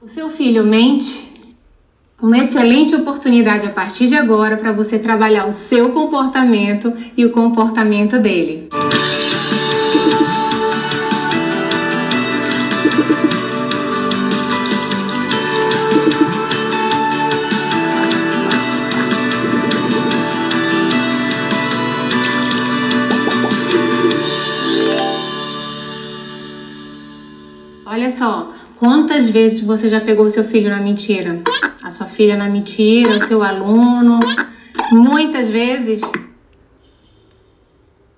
O seu filho mente? Uma excelente oportunidade a partir de agora para você trabalhar o seu comportamento e o comportamento dele. Olha só, quantas vezes você já pegou seu filho na mentira? A sua filha na mentira, o seu aluno? Muitas vezes.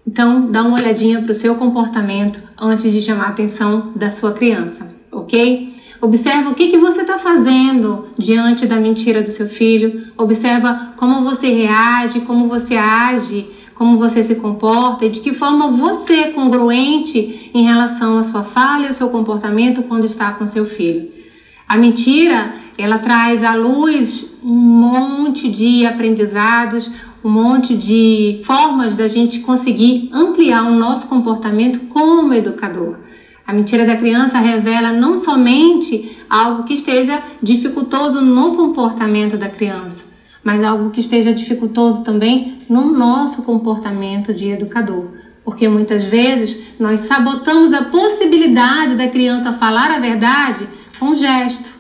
Então, dá uma olhadinha para o seu comportamento antes de chamar a atenção da sua criança, ok? Observa o que, que você está fazendo diante da mentira do seu filho. Observa como você reage, como você age como você se comporta e de que forma você é congruente em relação à sua fala e ao seu comportamento quando está com seu filho. A mentira, ela traz à luz um monte de aprendizados, um monte de formas da gente conseguir ampliar o nosso comportamento como educador. A mentira da criança revela não somente algo que esteja dificultoso no comportamento da criança, mas algo que esteja dificultoso também no nosso comportamento de educador. Porque muitas vezes nós sabotamos a possibilidade da criança falar a verdade com gesto,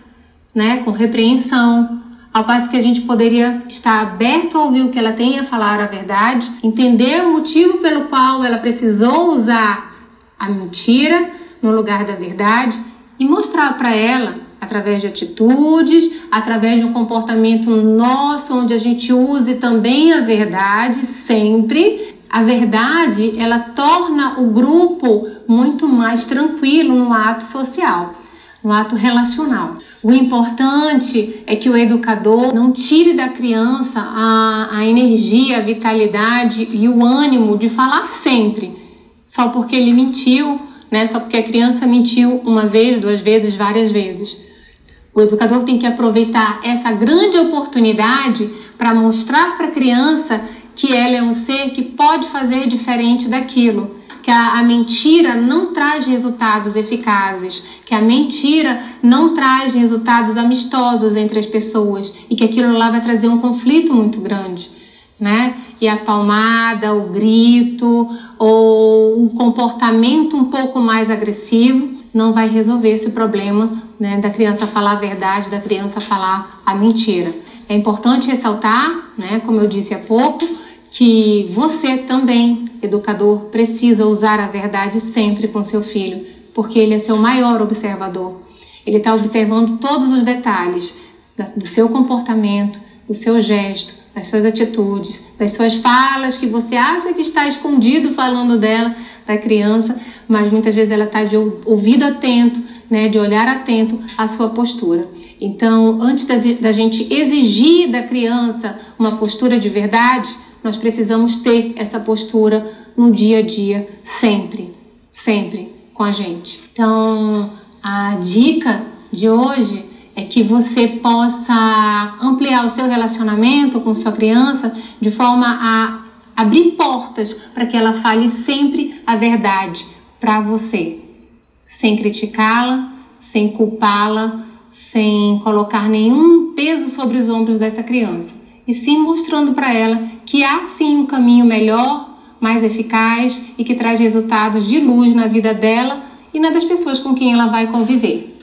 né, com repreensão, ao passo que a gente poderia estar aberto a ouvir o que ela tem a falar a verdade, entender o motivo pelo qual ela precisou usar a mentira no lugar da verdade e mostrar para ela através de atitudes, através de um comportamento nosso, onde a gente use também a verdade sempre. A verdade, ela torna o grupo muito mais tranquilo no ato social, no ato relacional. O importante é que o educador não tire da criança a, a energia, a vitalidade e o ânimo de falar sempre, só porque ele mentiu, né? Só porque a criança mentiu uma vez, duas vezes, várias vezes. O educador tem que aproveitar essa grande oportunidade para mostrar para a criança que ela é um ser que pode fazer diferente daquilo. Que a, a, mentira não traz resultados eficazes, que a mentira não traz resultados amistosos entre as pessoas e que aquilo lá vai trazer um conflito muito grande, né? E a palmada, o grito ou um comportamento um pouco mais agressivo não vai resolver esse problema né, da criança falar a verdade, da criança falar a mentira. É importante ressaltar, né, como eu disse há pouco, que você também, educador, precisa usar a verdade sempre com seu filho, porque ele é seu maior observador. Ele está observando todos os detalhes do seu comportamento, do seu gesto, das suas atitudes, das suas falas que você acha que está escondido falando dela, da criança, mas muitas vezes ela está de ouvido atento, né, de olhar atento à sua postura. Então, antes da gente exigir da criança uma postura de verdade, nós precisamos ter essa postura no dia a dia, sempre, sempre com a gente. Então, a dica de hoje que você possa ampliar o seu relacionamento com sua criança de forma a abrir portas para que ela fale sempre a verdade para você, sem criticá-la, sem culpá-la, sem colocar nenhum peso sobre os ombros dessa criança, e sim mostrando para ela que há sim um caminho melhor, mais eficaz e que traz resultados de luz na vida dela e na das pessoas com quem ela vai conviver.